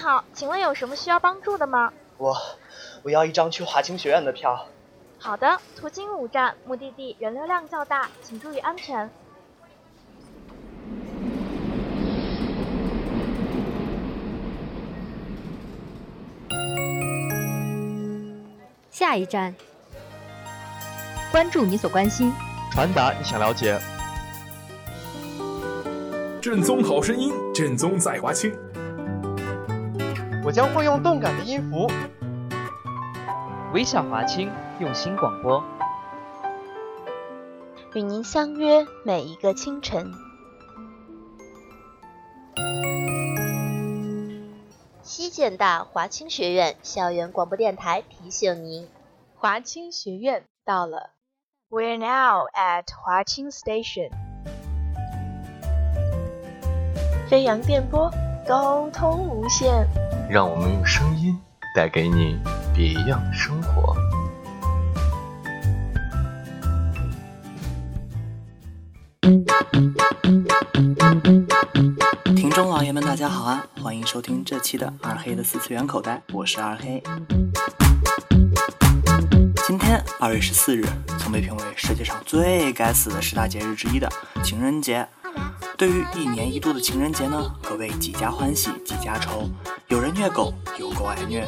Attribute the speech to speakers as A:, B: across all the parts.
A: 好，请问有什么需要帮助的吗？
B: 我我要一张去华清学院的票。
A: 好的，途经五站，目的地人流量较大，请注意安全。
C: 下一站，关注你所关心，
D: 传达你想了解。
E: 正宗好声音，正宗在华清。
D: 我将会用动感的音符，
F: 微笑华清，用心广播，
G: 与您相约每一个清晨。西建大华清学院校园广播电台提醒您，
H: 华清学院到了。
A: We're now at 华清 Station。
G: 飞扬电波，沟通无限。
I: 让我们用声音带给你别样的生活。
J: 听众老爷们，大家好啊！欢迎收听这期的二黑的四次元口袋，我是二黑。今天二月十四日，曾被评为世界上最该死的十大节日之一的情人节。对于一年一度的情人节呢，可谓几家欢喜几家愁。有人虐狗，有狗爱虐。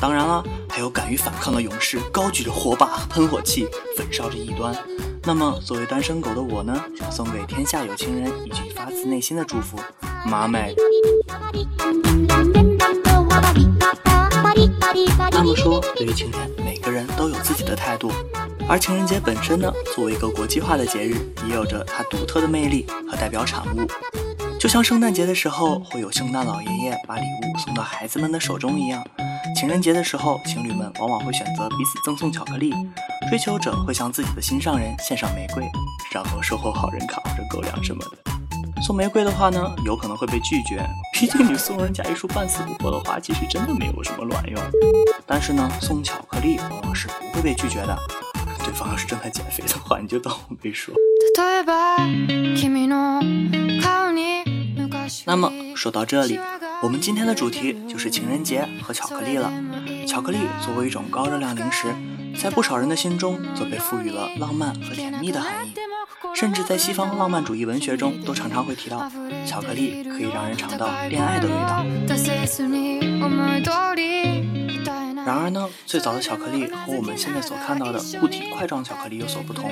J: 当然了，还有敢于反抗的勇士，高举着火把、喷火器，焚烧着异端。那么，作为单身狗的我呢，想送给天下有情人一句发自内心的祝福：妈美。那么说，对于情人，每个人都有自己的态度。而情人节本身呢，作为一个国际化的节日，也有着它独特的魅力和代表产物。就像圣诞节的时候会有圣诞老爷爷把礼物送到孩子们的手中一样，情人节的时候，情侣们往往会选择彼此赠送巧克力，追求者会向自己的心上人献上玫瑰，然后售后好人卡或者狗粮什么的。送玫瑰的话呢，有可能会被拒绝，毕竟你送人家一束半死不活的花，其实真的没有什么卵用。但是呢，送巧克力往往是不会被拒绝的。对方要是正在减肥的话，你就当我没说。那么说到这里，我们今天的主题就是情人节和巧克力了。巧克力作为一种高热量零食，在不少人的心中则被赋予了浪漫和甜蜜的含义，甚至在西方浪漫主义文学中都常常会提到，巧克力可以让人尝到恋爱的味道。然而呢，最早的巧克力和我们现在所看到的固体块状巧克力有所不同。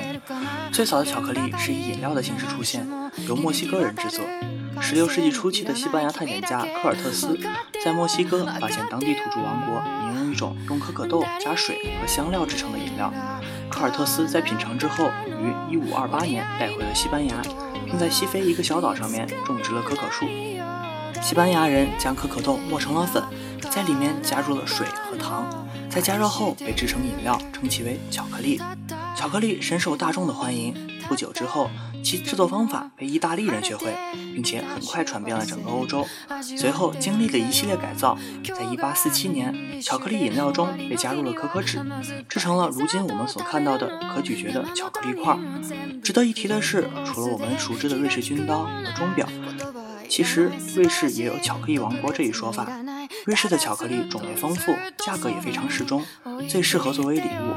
J: 最早的巧克力是以饮料的形式出现，由墨西哥人制作。十六世纪初期的西班牙探险家科尔特斯在墨西哥发现当地土著王国饮用一种用可可豆加水和香料制成的饮料。科尔特斯在品尝之后，于一五二八年带回了西班牙，并在西非一个小岛上面种植了可可树。西班牙人将可可豆磨成了粉，在里面加入了水和糖，在加热后被制成饮料，称其为巧克力。巧克力深受大众的欢迎。不久之后，其制作方法被意大利人学会，并且很快传遍了整个欧洲。随后经历了一系列改造，在1847年，巧克力饮料中被加入了可可脂，制成了如今我们所看到的可咀嚼的巧克力块。值得一提的是，除了我们熟知的瑞士军刀和钟表，其实瑞士也有巧克力王国这一说法。瑞士的巧克力种类丰富，价格也非常适中，最适合作为礼物。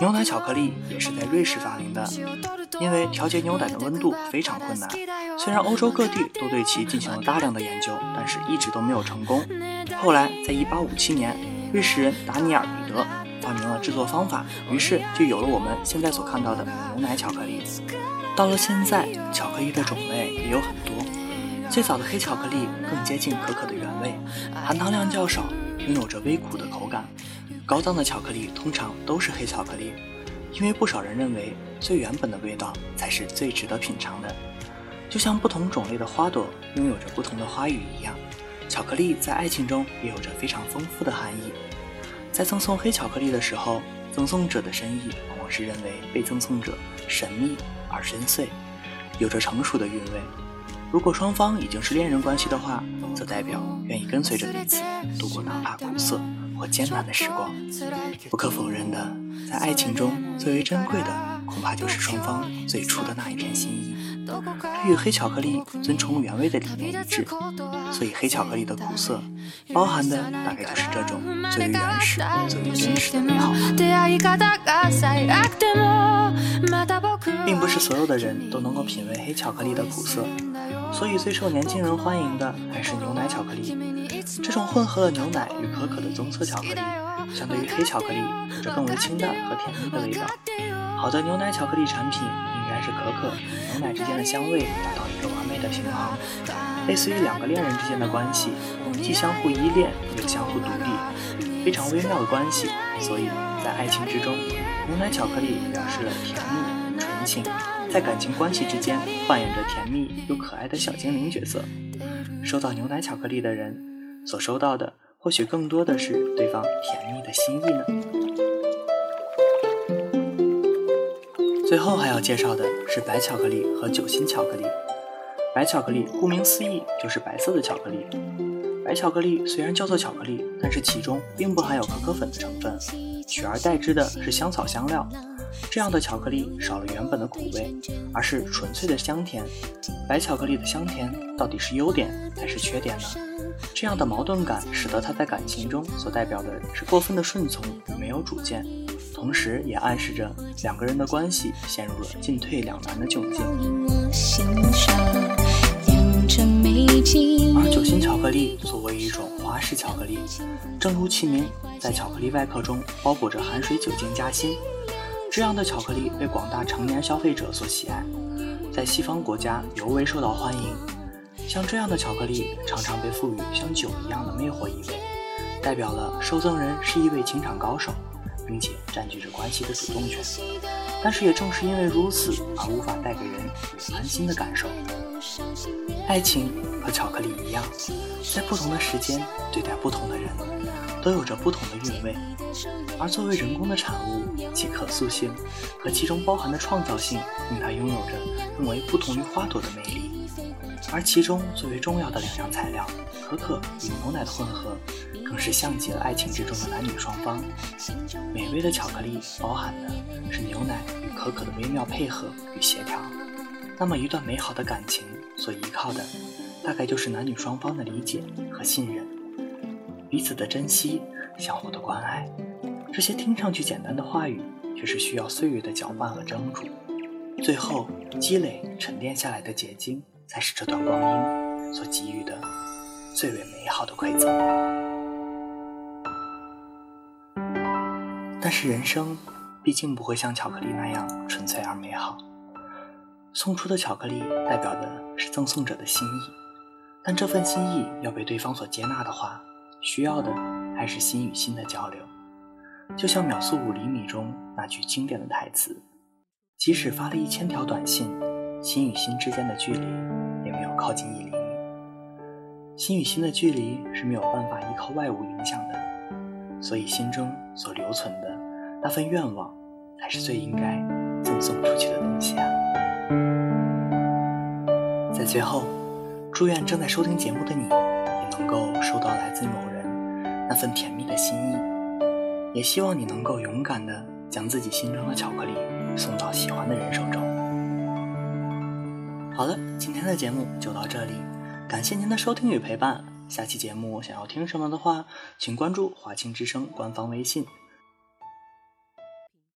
J: 牛奶巧克力也是在瑞士发明的，因为调节牛奶的温度非常困难。虽然欧洲各地都对其进行了大量的研究，但是一直都没有成功。后来，在1857年，瑞士人达尼尔·彼得发明了制作方法，于是就有了我们现在所看到的牛奶巧克力。到了现在，巧克力的种类也有很多。最早的黑巧克力更接近可可的原味，含糖量较少，拥有着微苦的口感。高档的巧克力通常都是黑巧克力，因为不少人认为最原本的味道才是最值得品尝的。就像不同种类的花朵拥有着不同的花语一样，巧克力在爱情中也有着非常丰富的含义。在赠送黑巧克力的时候，赠送者的深意往往是认为被赠送者神秘而深邃，有着成熟的韵味。如果双方已经是恋人关系的话，则代表愿意跟随着彼此度过哪怕苦涩或艰难的时光。不可否认的，在爱情中最为珍贵的，恐怕就是双方最初的那一片心意。这与黑巧克力遵从原味的理念一致，所以黑巧克力的苦涩，包含的大概就是这种最为原始、最为真实的美好。并不是所有的人都能够品味黑巧克力的苦涩。所以最受年轻人欢迎的还是牛奶巧克力。这种混合了牛奶与可可的棕色巧克力，相对于黑巧克力，有着更为清淡和甜蜜的味道。好的牛奶巧克力产品应该是可可牛奶之间的香味达到一个完美的平衡，类似于两个恋人之间的关系，既相互依恋又相互独立，非常微妙的关系。所以在爱情之中，牛奶巧克力表示了甜蜜纯情。在感情关系之间扮演着甜蜜又可爱的小精灵角色，收到牛奶巧克力的人所收到的或许更多的是对方甜蜜的心意呢。最后还要介绍的是白巧克力和酒心巧克力。白巧克力顾名思义就是白色的巧克力。白巧克力虽然叫做巧克力，但是其中并不含有可可粉的成分，取而代之的是香草香料。这样的巧克力少了原本的苦味，而是纯粹的香甜。白巧克力的香甜到底是优点还是缺点呢？这样的矛盾感使得它在感情中所代表的是过分的顺从与没有主见，同时也暗示着两个人的关系陷入了进退两难的窘境。而酒心巧克力作为一种花式巧克力，正如其名，在巧克力外壳中包裹着含水酒精夹心。这样的巧克力被广大成年消费者所喜爱，在西方国家尤为受到欢迎。像这样的巧克力常常被赋予像酒一样的魅惑意味，代表了受赠人是一位情场高手，并且占据着关系的主动权。但是也正是因为如此，而无法带给人安心的感受。爱情和巧克力一样，在不同的时间对待不同的人，都有着不同的韵味。而作为人工的产物，其可塑性和其中包含的创造性，令它拥有着更为不同于花朵的魅力。而其中最为重要的两样材料——可可与牛奶的混合，更是像极了爱情之中的男女双方。美味的巧克力包含的是牛奶与可可的微妙配合与协调。那么，一段美好的感情所依靠的，大概就是男女双方的理解和信任，彼此的珍惜。相互的关爱，这些听上去简单的话语，却是需要岁月的搅拌和蒸煮，最后积累沉淀下来的结晶，才是这段光阴所给予的最为美好的馈赠。但是人生毕竟不会像巧克力那样纯粹而美好，送出的巧克力代表的是赠送者的心意，但这份心意要被对方所接纳的话，需要的。还是心与心的交流，就像《秒速五厘米》中那句经典的台词：“即使发了一千条短信，心与心之间的距离也没有靠近一厘米。心与心的距离是没有办法依靠外物影响的，所以心中所留存的那份愿望，才是最应该赠送出去的东西啊！”在最后，祝愿正在收听节目的你，也能够收到来自某人。那份甜蜜的心意，也希望你能够勇敢的将自己心中的巧克力送到喜欢的人手中。好了，今天的节目就到这里，感谢您的收听与陪伴。下期节目想要听什么的话，请关注华清之声官方微信。